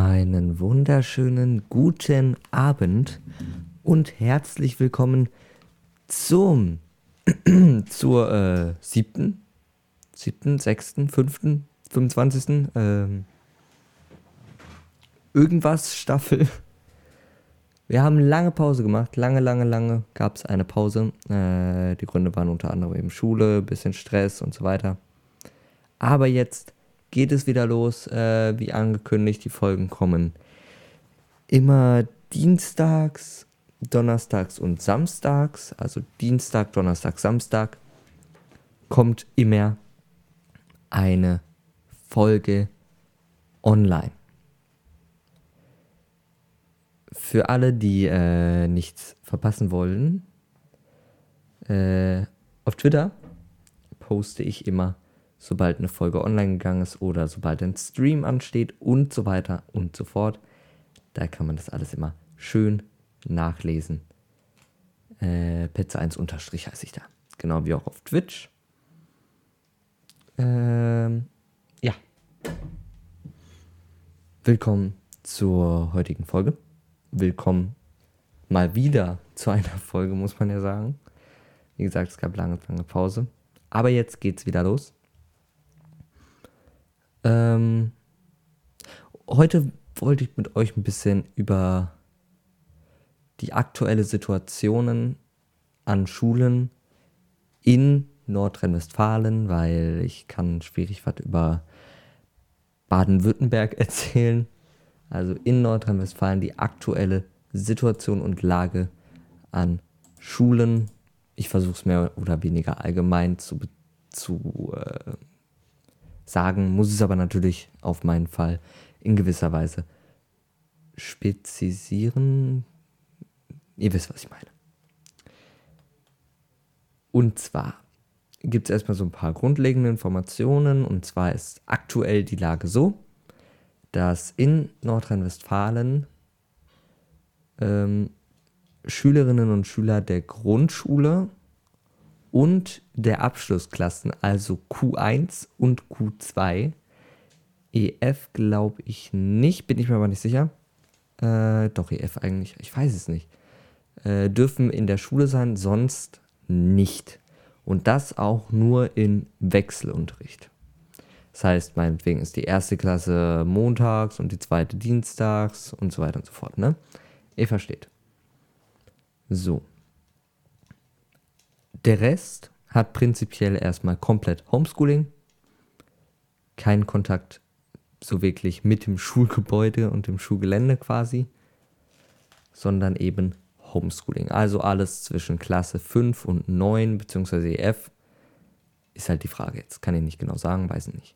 Einen wunderschönen guten Abend und herzlich willkommen zum zur äh, siebten, siebten, sechsten, fünften, 25. Ähm, irgendwas Staffel. Wir haben lange Pause gemacht, lange, lange, lange gab es eine Pause. Äh, die Gründe waren unter anderem eben Schule, bisschen Stress und so weiter. Aber jetzt geht es wieder los, äh, wie angekündigt. Die Folgen kommen immer dienstags, donnerstags und samstags. Also Dienstag, Donnerstag, Samstag kommt immer eine Folge online. Für alle, die äh, nichts verpassen wollen, äh, auf Twitter poste ich immer sobald eine Folge online gegangen ist oder sobald ein Stream ansteht und so weiter und so fort. Da kann man das alles immer schön nachlesen. Äh, Petze 1 unterstrich heiße ich da. Genau wie auch auf Twitch. Ähm, ja. Willkommen zur heutigen Folge. Willkommen mal wieder zu einer Folge, muss man ja sagen. Wie gesagt, es gab lange, lange Pause. Aber jetzt geht's wieder los. Ähm, heute wollte ich mit euch ein bisschen über die aktuelle Situationen an Schulen in Nordrhein-Westfalen, weil ich kann schwierig was über Baden-Württemberg erzählen. Also in Nordrhein-Westfalen die aktuelle Situation und Lage an Schulen. Ich versuche es mehr oder weniger allgemein zu, zu äh, sagen, muss es aber natürlich auf meinen Fall in gewisser Weise spezisieren. Ihr wisst, was ich meine. Und zwar gibt es erstmal so ein paar grundlegende Informationen. Und zwar ist aktuell die Lage so, dass in Nordrhein-Westfalen ähm, Schülerinnen und Schüler der Grundschule und der Abschlussklassen, also Q1 und Q2. EF glaube ich nicht, bin ich mir aber nicht sicher. Äh, doch, EF eigentlich, ich weiß es nicht. Äh, dürfen in der Schule sein, sonst nicht. Und das auch nur in Wechselunterricht. Das heißt, meinetwegen ist die erste Klasse montags und die zweite dienstags und so weiter und so fort. Ne? Ihr versteht. So. Der Rest hat prinzipiell erstmal komplett Homeschooling. Kein Kontakt so wirklich mit dem Schulgebäude und dem Schulgelände quasi, sondern eben Homeschooling. Also alles zwischen Klasse 5 und 9 bzw. EF ist halt die Frage jetzt. Kann ich nicht genau sagen, weiß ich nicht.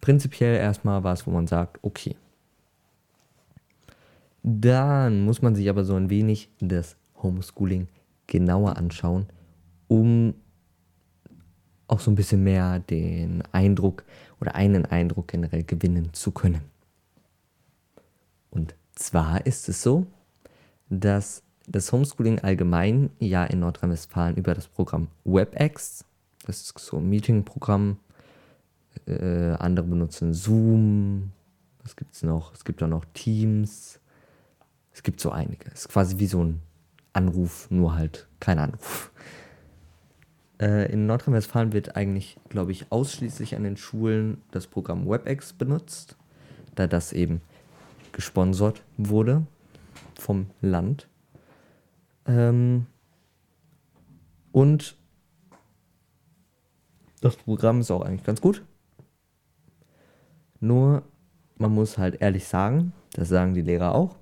Prinzipiell erstmal was, wo man sagt, okay. Dann muss man sich aber so ein wenig das Homeschooling genauer anschauen, um auch so ein bisschen mehr den Eindruck oder einen Eindruck generell gewinnen zu können. Und zwar ist es so, dass das Homeschooling allgemein ja in Nordrhein-Westfalen über das Programm WebEx, das ist so ein Meeting-Programm, äh, andere benutzen Zoom, was gibt es noch? Es gibt auch noch Teams, es gibt so einige. Es ist quasi wie so ein Anruf, nur halt kein Anruf. Äh, in Nordrhein-Westfalen wird eigentlich, glaube ich, ausschließlich an den Schulen das Programm WebEx benutzt, da das eben gesponsert wurde vom Land. Ähm, und das Programm ist auch eigentlich ganz gut. Nur, man muss halt ehrlich sagen, das sagen die Lehrer auch,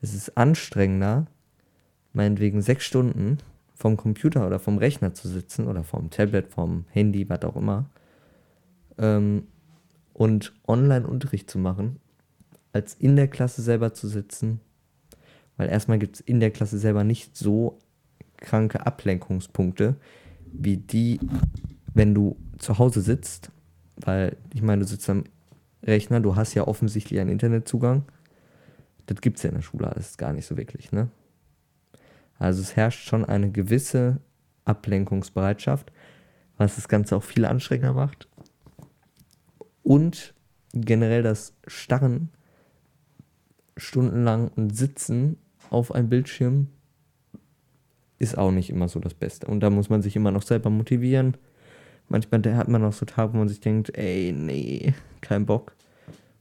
es ist anstrengender, meinetwegen sechs Stunden vom Computer oder vom Rechner zu sitzen oder vom Tablet, vom Handy, was auch immer, ähm, und Online-Unterricht zu machen, als in der Klasse selber zu sitzen. Weil erstmal gibt es in der Klasse selber nicht so kranke Ablenkungspunkte, wie die, wenn du zu Hause sitzt. Weil, ich meine, du sitzt am Rechner, du hast ja offensichtlich einen Internetzugang. Das gibt es ja in der Schule alles gar nicht so wirklich, ne? Also es herrscht schon eine gewisse Ablenkungsbereitschaft, was das Ganze auch viel anstrengender macht. Und generell das Starren stundenlang und Sitzen auf einem Bildschirm ist auch nicht immer so das Beste. Und da muss man sich immer noch selber motivieren. Manchmal hat man auch so Tage, wo man sich denkt, ey, nee, kein Bock.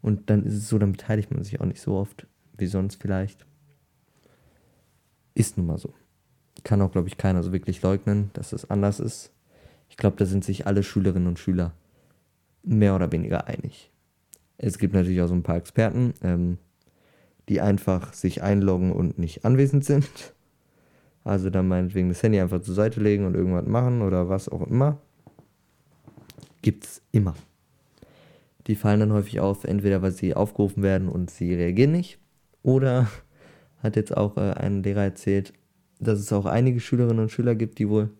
Und dann ist es so, dann beteiligt man sich auch nicht so oft wie sonst vielleicht. Ist nun mal so. Kann auch, glaube ich, keiner so wirklich leugnen, dass es anders ist. Ich glaube, da sind sich alle Schülerinnen und Schüler mehr oder weniger einig. Es gibt natürlich auch so ein paar Experten, ähm, die einfach sich einloggen und nicht anwesend sind. Also dann meinetwegen das Handy einfach zur Seite legen und irgendwas machen oder was auch immer. Gibt's immer. Die fallen dann häufig auf, entweder weil sie aufgerufen werden und sie reagieren nicht. Oder hat jetzt auch äh, ein Lehrer erzählt, dass es auch einige Schülerinnen und Schüler gibt, die wohl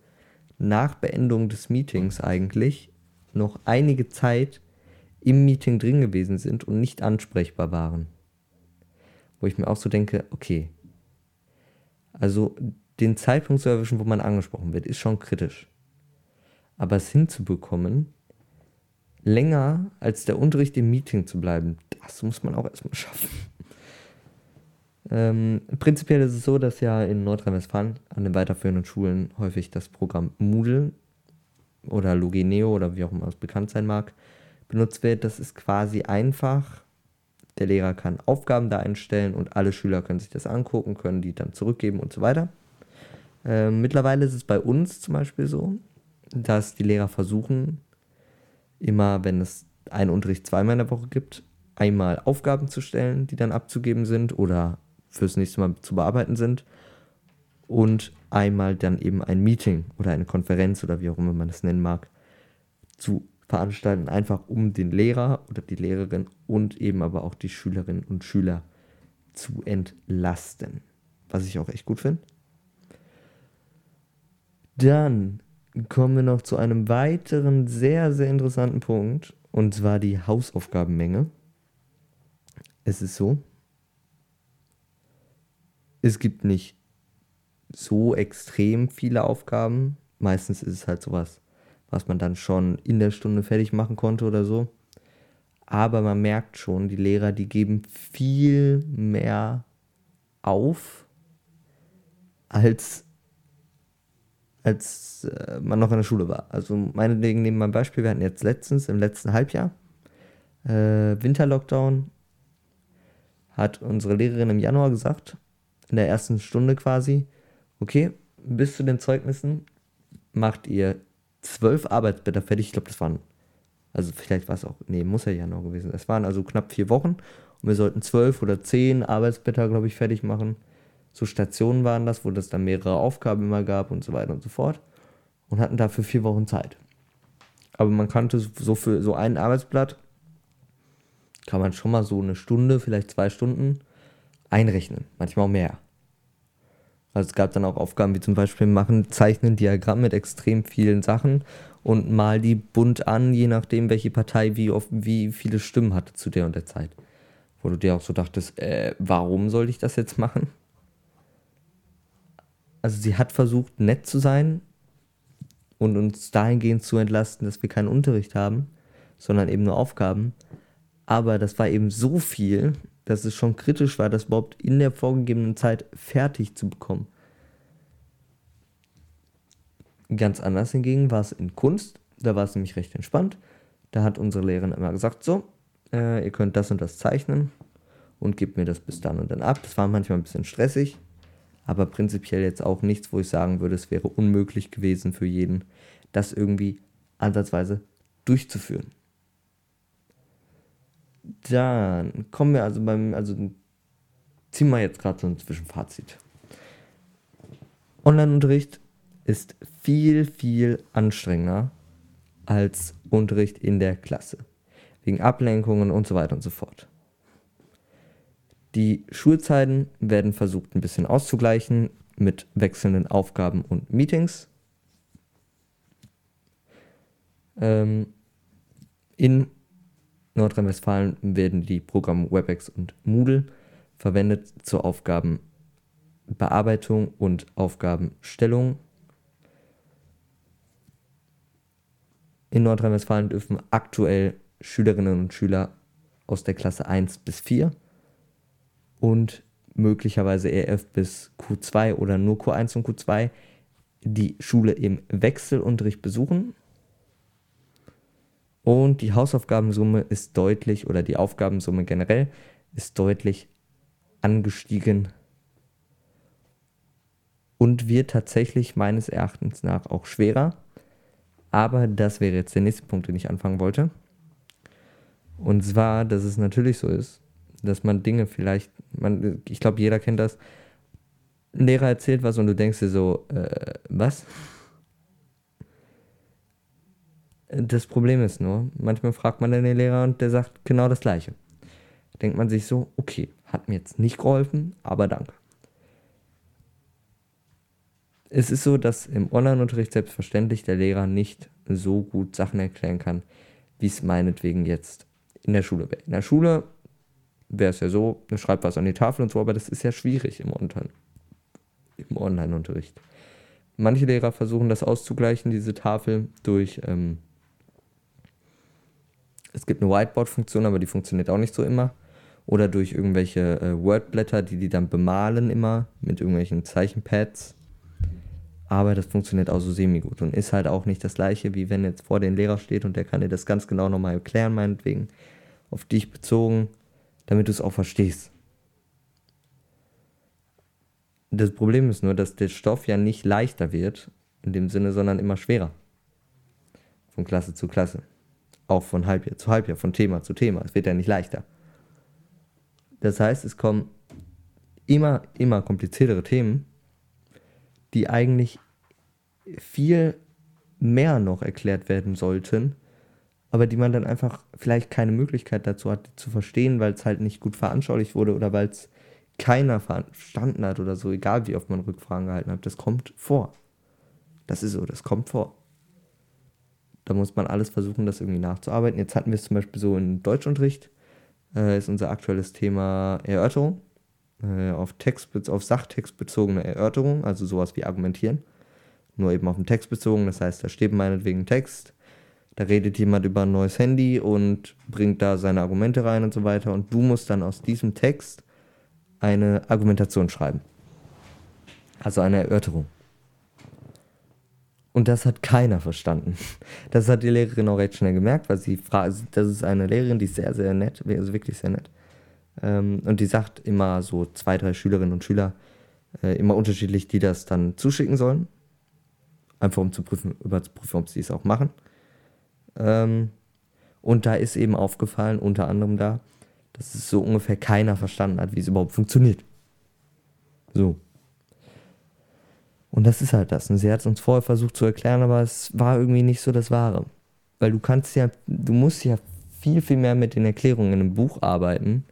nach Beendung des Meetings eigentlich noch einige Zeit im Meeting drin gewesen sind und nicht ansprechbar waren. Wo ich mir auch so denke, okay, also den Zeitpunkt zu erwischen, wo man angesprochen wird, ist schon kritisch. Aber es hinzubekommen, länger als der Unterricht im Meeting zu bleiben, das muss man auch erstmal schaffen. Ähm, prinzipiell ist es so, dass ja in Nordrhein-Westfalen an den weiterführenden Schulen häufig das Programm Moodle oder Logineo oder wie auch immer es bekannt sein mag, benutzt wird. Das ist quasi einfach. Der Lehrer kann Aufgaben da einstellen und alle Schüler können sich das angucken, können die dann zurückgeben und so weiter. Ähm, mittlerweile ist es bei uns zum Beispiel so, dass die Lehrer versuchen, immer, wenn es einen Unterricht zweimal in der Woche gibt, einmal Aufgaben zu stellen, die dann abzugeben sind oder fürs nächste Mal zu bearbeiten sind und einmal dann eben ein Meeting oder eine Konferenz oder wie auch immer man es nennen mag, zu veranstalten, einfach um den Lehrer oder die Lehrerin und eben aber auch die Schülerinnen und Schüler zu entlasten. Was ich auch echt gut finde. Dann kommen wir noch zu einem weiteren sehr, sehr interessanten Punkt und zwar die Hausaufgabenmenge. Es ist so, es gibt nicht so extrem viele Aufgaben. Meistens ist es halt sowas, was man dann schon in der Stunde fertig machen konnte oder so. Aber man merkt schon, die Lehrer, die geben viel mehr auf, als, als äh, man noch in der Schule war. Also meinetwegen nehmen wir ein Beispiel, wir hatten jetzt letztens, im letzten Halbjahr, äh, Winterlockdown, hat unsere Lehrerin im Januar gesagt, in der ersten Stunde quasi, okay, bis zu den Zeugnissen macht ihr zwölf Arbeitsblätter fertig. Ich glaube, das waren, also vielleicht war es auch, nee, muss ja Januar gewesen. Es waren also knapp vier Wochen und wir sollten zwölf oder zehn Arbeitsblätter, glaube ich, fertig machen. So Stationen waren das, wo das dann mehrere Aufgaben immer gab und so weiter und so fort. Und hatten dafür vier Wochen Zeit. Aber man kannte so für so ein Arbeitsblatt, kann man schon mal so eine Stunde, vielleicht zwei Stunden einrechnen, manchmal auch mehr. Also es gab dann auch Aufgaben wie zum Beispiel machen, zeichnen Diagramm mit extrem vielen Sachen und mal die bunt an, je nachdem, welche Partei wie, oft, wie viele Stimmen hatte zu der und der Zeit. Wo du dir auch so dachtest, äh, warum soll ich das jetzt machen? Also sie hat versucht, nett zu sein und uns dahingehend zu entlasten, dass wir keinen Unterricht haben, sondern eben nur Aufgaben. Aber das war eben so viel, dass es schon kritisch war, das überhaupt in der vorgegebenen Zeit fertig zu bekommen. Ganz anders hingegen war es in Kunst, da war es nämlich recht entspannt. Da hat unsere Lehrerin immer gesagt, so, äh, ihr könnt das und das zeichnen und gebt mir das bis dann und dann ab. Das war manchmal ein bisschen stressig, aber prinzipiell jetzt auch nichts, wo ich sagen würde, es wäre unmöglich gewesen für jeden, das irgendwie ansatzweise durchzuführen. Dann kommen wir also beim, also ziehen wir jetzt gerade so ein Zwischenfazit. Online-Unterricht ist viel, viel anstrengender als Unterricht in der Klasse. Wegen Ablenkungen und so weiter und so fort. Die Schulzeiten werden versucht ein bisschen auszugleichen mit wechselnden Aufgaben und Meetings. Ähm, in Nordrhein-Westfalen werden die Programme WebEx und Moodle verwendet zur Aufgabenbearbeitung und Aufgabenstellung. In Nordrhein-Westfalen dürfen aktuell Schülerinnen und Schüler aus der Klasse 1 bis 4 und möglicherweise EF bis Q2 oder nur Q1 und Q2 die Schule im Wechselunterricht besuchen. Und die Hausaufgabensumme ist deutlich, oder die Aufgabensumme generell ist deutlich angestiegen und wird tatsächlich meines Erachtens nach auch schwerer. Aber das wäre jetzt der nächste Punkt, den ich anfangen wollte. Und zwar, dass es natürlich so ist, dass man Dinge vielleicht, man, ich glaube, jeder kennt das. Ein Lehrer erzählt was und du denkst dir so, äh, was? Das Problem ist nur, manchmal fragt man dann den Lehrer und der sagt genau das Gleiche. Denkt man sich so, okay, hat mir jetzt nicht geholfen, aber danke. Es ist so, dass im Online-Unterricht selbstverständlich der Lehrer nicht so gut Sachen erklären kann, wie es meinetwegen jetzt in der Schule wäre. In der Schule wäre es ja so, du schreibst was an die Tafel und so, aber das ist ja schwierig im, im Online-Unterricht. Manche Lehrer versuchen das auszugleichen, diese Tafel, durch, ähm, es gibt eine Whiteboard-Funktion, aber die funktioniert auch nicht so immer. Oder durch irgendwelche äh, Wordblätter, die die dann bemalen immer mit irgendwelchen Zeichenpads. Aber das funktioniert auch so semi-gut und ist halt auch nicht das gleiche, wie wenn jetzt vor den Lehrer steht und der kann dir das ganz genau nochmal erklären, meinetwegen, auf dich bezogen damit du es auch verstehst. Das Problem ist nur, dass der Stoff ja nicht leichter wird, in dem Sinne, sondern immer schwerer. Von Klasse zu Klasse. Auch von Halbjahr zu Halbjahr, von Thema zu Thema. Es wird ja nicht leichter. Das heißt, es kommen immer, immer kompliziertere Themen, die eigentlich viel mehr noch erklärt werden sollten, aber die man dann einfach vielleicht keine Möglichkeit dazu hat, zu verstehen, weil es halt nicht gut veranschaulicht wurde oder weil es keiner verstanden hat oder so, egal wie oft man Rückfragen gehalten hat. Das kommt vor. Das ist so, das kommt vor. Da muss man alles versuchen, das irgendwie nachzuarbeiten. Jetzt hatten wir es zum Beispiel so im Deutschunterricht, äh, ist unser aktuelles Thema Erörterung. Äh, auf, Text, auf Sachtext bezogene Erörterung, also sowas wie argumentieren. Nur eben auf den Text bezogen, das heißt, da steht meinetwegen Text, da redet jemand über ein neues Handy und bringt da seine Argumente rein und so weiter. Und du musst dann aus diesem Text eine Argumentation schreiben. Also eine Erörterung. Und das hat keiner verstanden. Das hat die Lehrerin auch recht schnell gemerkt, weil sie fragt, das ist eine Lehrerin, die ist sehr, sehr nett, also wirklich sehr nett. Ähm, und die sagt immer so zwei, drei Schülerinnen und Schüler, äh, immer unterschiedlich, die das dann zuschicken sollen. Einfach um zu prüfen, überzuprüfen, ob sie es auch machen. Ähm, und da ist eben aufgefallen, unter anderem da, dass es so ungefähr keiner verstanden hat, wie es überhaupt funktioniert. So. Und das ist halt das. Und sie hat es uns vorher versucht zu erklären, aber es war irgendwie nicht so das Wahre. Weil du kannst ja, du musst ja viel, viel mehr mit den Erklärungen in einem Buch arbeiten,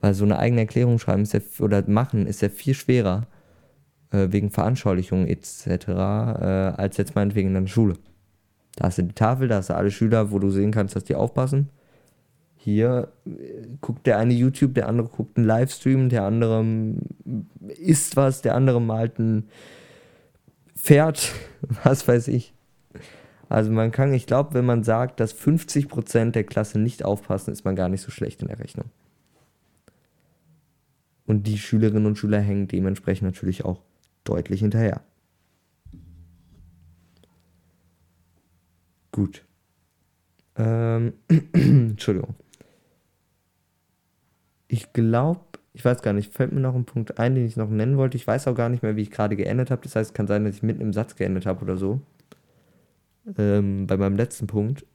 weil so eine eigene Erklärung schreiben ist ja, oder machen ist ja viel schwerer, äh, wegen Veranschaulichungen etc., äh, als jetzt meinetwegen in der Schule. Da hast du die Tafel, da hast du alle Schüler, wo du sehen kannst, dass die aufpassen. Hier äh, guckt der eine YouTube, der andere guckt einen Livestream, der andere isst was, der andere malt ein Pferd, was weiß ich. Also man kann, ich glaube, wenn man sagt, dass 50% der Klasse nicht aufpassen, ist man gar nicht so schlecht in der Rechnung. Und die Schülerinnen und Schüler hängen dementsprechend natürlich auch deutlich hinterher. Gut. Ähm, Entschuldigung. Ich glaube, ich weiß gar nicht, fällt mir noch ein Punkt ein, den ich noch nennen wollte. Ich weiß auch gar nicht mehr, wie ich gerade geendet habe. Das heißt, es kann sein, dass ich mitten im Satz geendet habe oder so. Ähm, bei meinem letzten Punkt.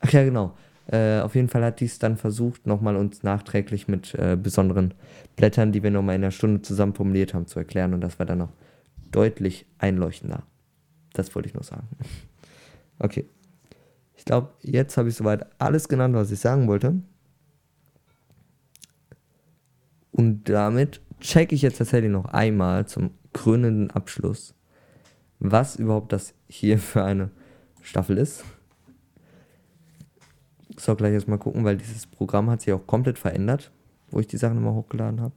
Ach ja, genau. Äh, auf jeden Fall hat dies dann versucht, nochmal uns nachträglich mit äh, besonderen Blättern, die wir nochmal in einer Stunde zusammen formuliert haben, zu erklären. Und das war dann noch deutlich einleuchtender. Das wollte ich nur sagen. Okay. Ich glaube, jetzt habe ich soweit alles genannt, was ich sagen wollte. Und damit checke ich jetzt tatsächlich noch einmal zum krönenden Abschluss, was überhaupt das hier für eine Staffel ist. Ich soll gleich erstmal gucken, weil dieses Programm hat sich auch komplett verändert, wo ich die Sachen immer hochgeladen habe.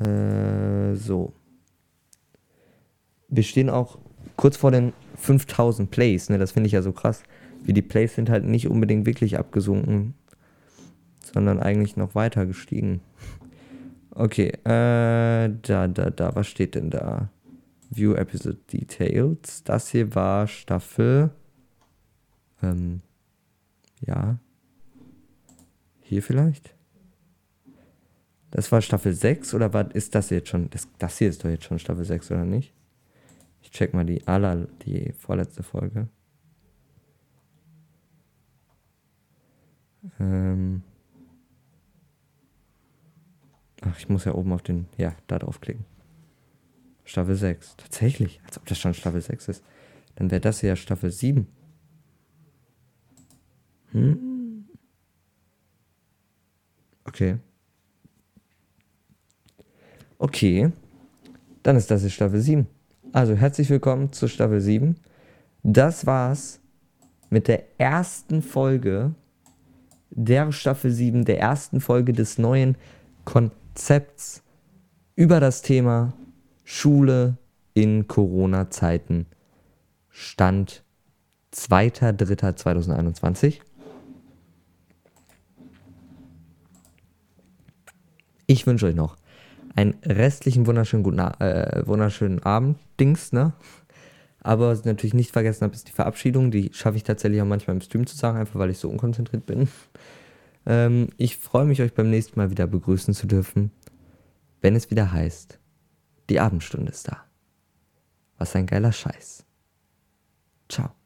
Äh, so. Wir stehen auch kurz vor den 5000 Plays, ne, das finde ich ja so krass. wie die Plays sind halt nicht unbedingt wirklich abgesunken, sondern eigentlich noch weiter gestiegen. Okay, äh, da, da, da, was steht denn da? View Episode Details. Das hier war Staffel. Ähm, ja. Hier vielleicht? Das war Staffel 6 oder war, ist das jetzt schon? Das, das hier ist doch jetzt schon Staffel 6 oder nicht? Ich check mal die aller, die vorletzte Folge. Ähm. Ach, ich muss ja oben auf den. Ja, da draufklicken. Staffel 6. Tatsächlich, als ob das schon Staffel 6 ist. Dann wäre das ja Staffel 7. Hm? Okay. Okay. Dann ist das jetzt Staffel 7. Also herzlich willkommen zur Staffel 7. Das war's mit der ersten Folge der Staffel 7, der ersten Folge des neuen Konzepts über das Thema Schule in Corona-Zeiten. Stand 2.3.2021. Ich wünsche euch noch einen restlichen wunderschönen guten äh, wunderschönen Abend, Dings, ne? Aber was ich natürlich nicht vergessen habe, ist die Verabschiedung. Die schaffe ich tatsächlich auch manchmal im Stream zu sagen, einfach weil ich so unkonzentriert bin. Ähm, ich freue mich, euch beim nächsten Mal wieder begrüßen zu dürfen, wenn es wieder heißt, die Abendstunde ist da. Was ein geiler Scheiß. Ciao.